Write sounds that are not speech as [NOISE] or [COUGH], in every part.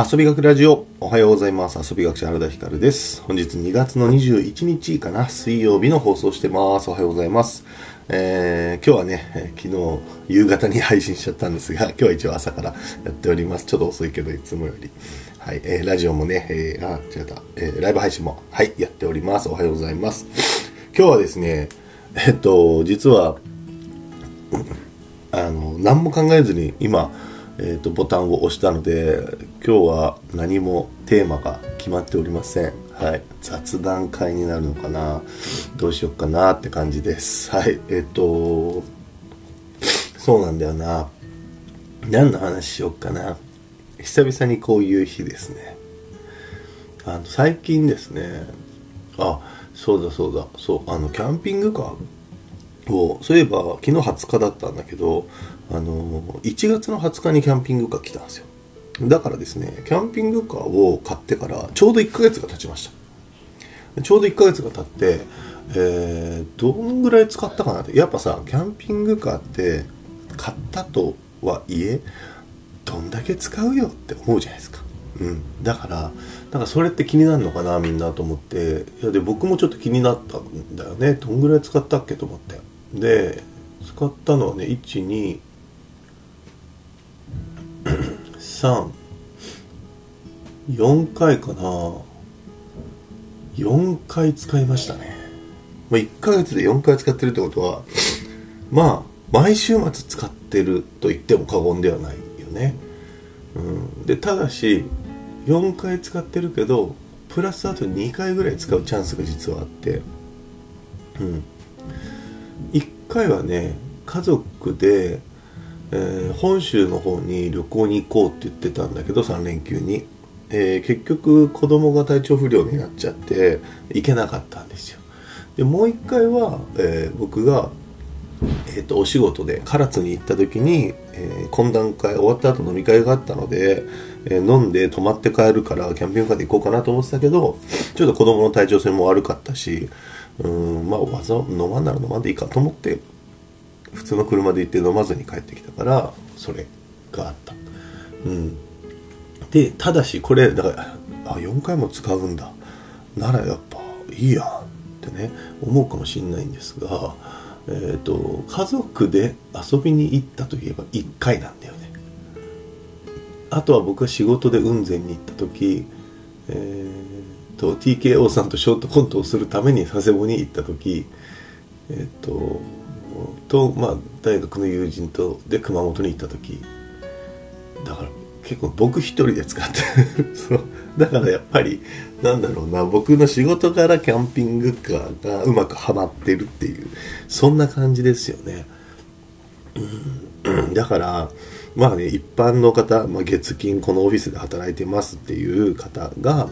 遊び学ラジオ。おはようございます。遊び学者原田光です。本日2月の21日かな。水曜日の放送してます。おはようございます。えー、今日はね、昨日夕方に配信しちゃったんですが [LAUGHS] 今日は一応朝からやっております。ちょっと遅いけどいつもより。はい、えー、ラジオもね、えー、あ違った、えー、ライブ配信もはいやっております。おはようございます。今日はですねえっと実はあの何も考えずに今えーと、ボタンを押したので今日は何もテーマが決まっておりません、はい、雑談会になるのかな。どうしよっかなって感じです。はい。えっ、ー、とそうなんだよな。何の話しよっかな。久々にこういう日ですね。あの最近ですね。あそうだそうだ。そうあのキャンピングカーをそういえば昨日20日だったんだけどあの1月の20日にキャンピングカー来たんですよ。だからですねキャンピングカーを買ってからちょうど1ヶ月が経ちました。ちょうど1ヶ月が経ってえー、どんぐらい使ったかなって。やっぱさキャンピングカーって買ったとはいえどんだけ使うよって思うじゃないですか。うん、だからなんかそれって気になるのかなみんなと思って。いやで僕もちょっと気になったんだよね。どんぐらい使ったっけと思って。で使ったのはね12 3 4回かな。4回使いましたね、まあ、1ヶ月で4回使ってるってことはまあ毎週末使ってると言っても過言ではないよね、うん、でただし4回使ってるけどプラスあと2回ぐらい使うチャンスが実はあって。うん。1回はね家族でえー、本州の方に旅行に行こうって言ってたんだけど3連休に、えー、結局子供が体調不良になっちゃって行けなかったんですよ。でもう一回は、えー、僕が、えーと、お仕事で唐津に行った時に、え懇談会終わった後飲み会があったので、え飲んで泊まって帰るからキャンピングカーで行こうかなと思ってたけどちょっと子供の体調性も悪かったしうんまあわざ飲まんなら飲まんでいいかと思って普通の車で行って飲まずに帰ってきたからそれがあった。うん。でただしこれだからあ4回も使うんだ。ならやっぱいいやってね思うかもしんないんですがえ、ー、と家族で遊びに行ったといえば1回なんだよね。あとは僕は仕事で雲仙に行った時えと TKO さんとショートコントをするために佐世保に行った時えっ、とと、まあ、大学の友人とで熊本に行った時。だから結構僕一人で使って [LAUGHS] そうだからやっぱりなんだろうな僕の仕事からキャンピングカーがうまくはまってるっていうそんな感じですよね、うん、だからまあね一般の方、まあ、月金このオフィスで働いてますっていう方が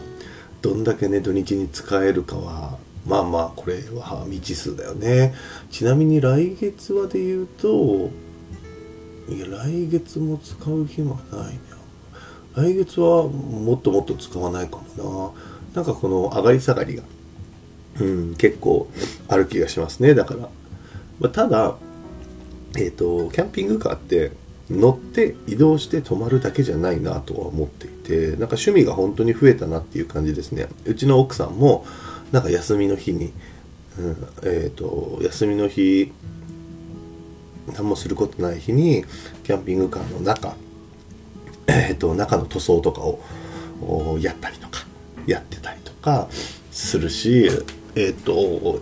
どんだけね土日に使えるかはまあまあこれは未知数だよね。ちなみに来月はで言うといや来月も使う暇ないね来月はもっともっと使わないかもな。なんかこの上がり下がりがうん結構ある気がしますね。だから、まあ、ただえっ、ー、とキャンピングカーって乗って移動して泊まるだけじゃないなとは思っているてなんか趣味が本当に増えたなっていう感じですね。うちの奥さんもなんか休みの日に、うん、えっ、ー、と休みの日何もすることない日にキャンピングカーの中、えーと、中の塗装とかをやったりとかやってたりとかするしえっ、ー、と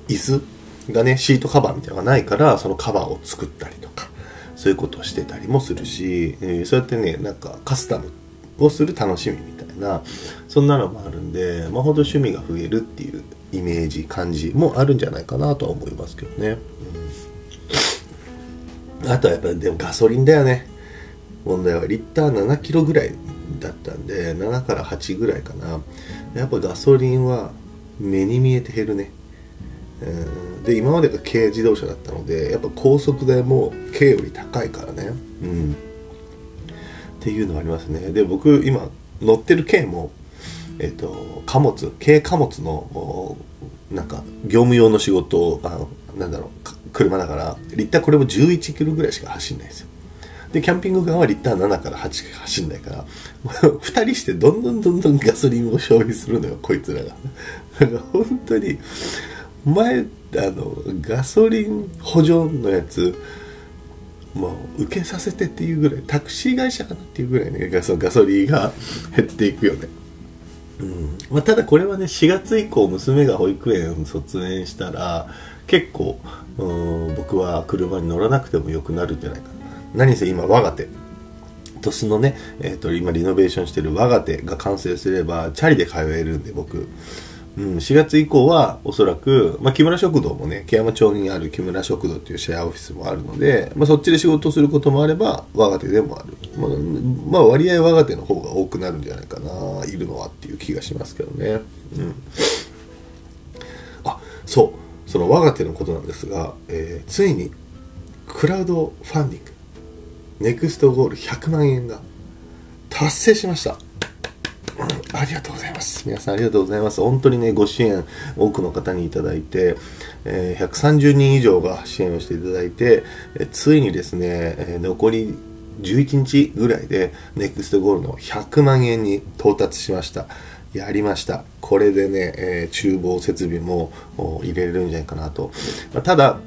椅子がねシートカバーみたいなのがないからそのカバーを作ったりとかそういうことをしてたりもするし、え、そうやってねなんかカスタムってをする楽しみみたいなそんなのもあるんでまあほど趣味が増えるっていうイメージ感じもあるんじゃないかなとは思いますけどね、うん、あとはやっぱりでもガソリンだよね。問題はリッター7キロぐらいだったんで7から8ぐらいかな。やっぱガソリンは目に見えて減るね。で今までが軽自動車だったのでやっぱ高速代も軽より高いからね。うん。っていうのはありますね。で僕今乗ってる軽もえっ、ー、と貨物軽貨物のなんか業務用の仕事あのなんだろう車だからリッターこれも11キロぐらいしか走んないですよ。でキャンピングカーはリッター7から8しか走んないから [LAUGHS] 2人してどんどんどんどんガソリンを消費するのよこいつらが。[LAUGHS] だから本当に前あのガソリン補助のやつもう受けさせてっていうぐらいタクシー会社かなっていうぐらいねガソガソリンが減っていくよね。うん。まあ、ただこれはね4月以降娘が保育園卒園したら結構僕は車に乗らなくてもよくなるんじゃないかな。何せ今我が手。鳥栖のね、えーと、今リノベーションしてる我が手が完成すればチャリで通えるんで僕。うん、4月以降はおそらく、まあ、木村食堂もね、木山町にある木村食堂っていうシェアオフィスもあるので、まあ、そっちで仕事することもあれば、我が手でもある。まあ、まあ、割合我が手の方が多くなるんじゃないかな、いるのはっていう気がしますけどね。うん。あ、そう。その我が手のことなんですが、えー、ついに、クラウドファンディング、ネクストゴール100万円が達成しました。ありがとうございます。皆さんありがとうございます。本当にね、ご支援多くの方にいただいて、えー、130人以上が支援をしていただいて、えついにですね、え残り11日ぐらいで、ネクストゴールの100万円に到達しました。やりました。これでね、えー、厨房設備も入れれるんじゃないかなと。まあ、ただ、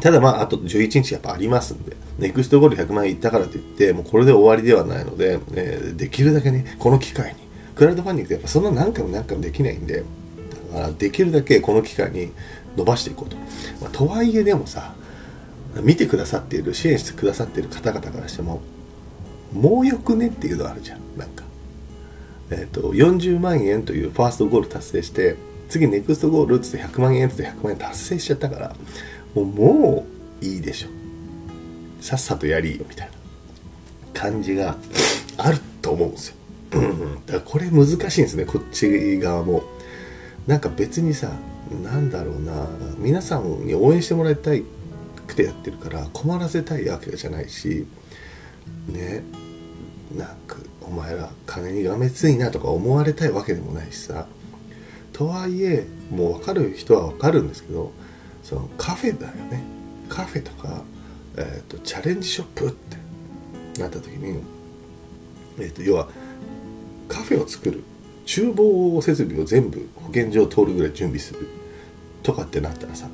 ただまあ、あと11日やっぱありますんで、ネクストゴール100万円いったからといって、もうこれで終わりではないので、えー、できるだけね、この機会に、クラウドファンディングってやっぱそんな何回も何回もできないんでだからできるだけこの機会に伸ばしていこうと、まあ、とはいえでもさ見てくださっている支援してくださっている方々からしてももうよくねっていうのがあるじゃんなんか。えっ、ー、と40万円というファーストゴール達成して次ネクストゴールっつって100万円っつって100万円達成しちゃったからもうもういいでしょ。さっさとやりよみたいな感じがあると思うんですよ。うん、だからこれ難しいんですねこっち側も。なんか別にさなんだろうな。皆さんに応援してもらいたいくてやってるから困らせたいわけじゃないし。ね。なんかお前ら金にがめついなとか思われたいわけでもないしさ。とはいえもう分かる人は分かるんですけどそのカフェだよね。カフェとか、えーと、チャレンジショップってなった時に、えーと要はカフェを作る厨房設備を全部保健所を通るぐらい準備するとかってなったらさ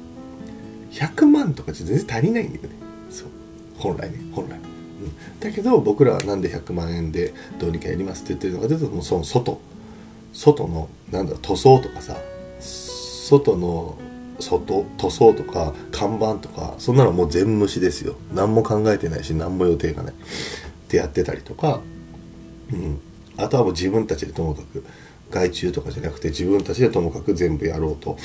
100万とかじゃ全然足りないんだよね。そう。本来ね本来、うん、だけど僕らはなんで100万円でどうにかやりますって言ってるのかというともうその外。外のなんだろう塗装とかさ外の外塗装とか看板とかそんなのもう全無視ですよ。何も考えてないし何も予定がない。ってやってたりとか。うん。あとはもう自分たちでともかく外注とかじゃなくて自分たちでともかく全部やろうと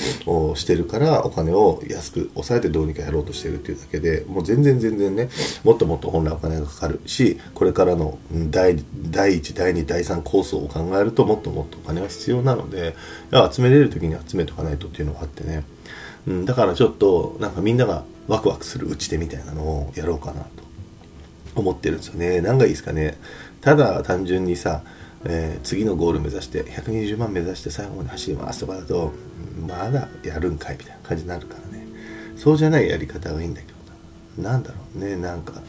してるからお金を安く抑えてどうにかやろうとしてるっていうだけでもう全然全然ねもっともっと本来お金がかかるしこれからの第1第2第3コースを考えるともっともっとお金は必要なので集めれる時に集めとかないとっていうのがあってね、うん、だからちょっとなんかみんながワクワクする打ち手みたいなのをやろうかなと思ってるんですよね。何がいいですかね。ただ単純にさえー、次のゴール目指して120万目指して最後まで走りますとかだとまだやるんかいみたいな感じになるからね。そうじゃないやり方がいいんだけどな。んだろうね。なんか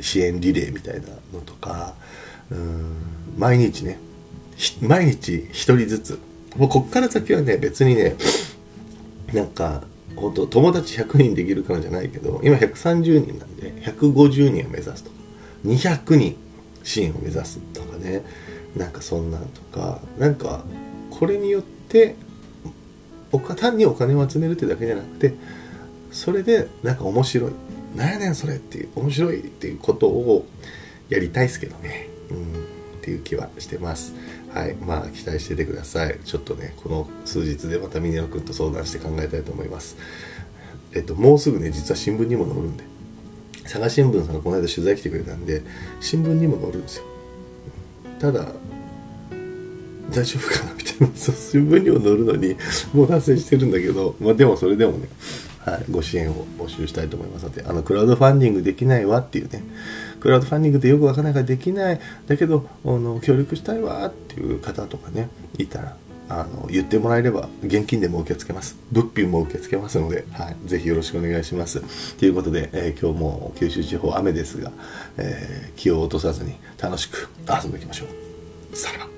支援リレーみたいなのとかうん毎日ね毎日1人ずつ。もうこっから先はね別にねなんか本当友達100人できるからじゃないけど今130人なんで150人を目指すと。か200人。支援を目指すとかね。なんかそんなんとか。なんかこれによって単にお金を集めるってだけじゃなくてそれでなんか面白い。なんやねんそれっていう面白いっていうことをやりたいですけどね。うん。っていう気はしてます。はい。まあ期待しててください。ちょっとねこの数日でまた峰野くんと相談して考えたいと思います。えっともうすぐね実は新聞にも載るんで。佐賀新聞さんがこの間取材来てくれたんで新聞にも載るんですよ。ただ大丈夫かなみたいな新聞にも載るのにもう達成してるんだけど、まあ、でもそれでもね、はい、ご支援を募集したいと思いますのであのクラウドファンディングできないわっていうねクラウドファンディングってよくわからないからできないだけどあの協力したいわっていう方とかねいたらあの言ってもらえれば現金でも受け付けます。物品も受け付けますので、はい、ぜひよろしくお願いします。ということで、えー、今日も九州地方雨ですが、えー、気を落とさずに楽しく遊んでいきましょう。さら。ば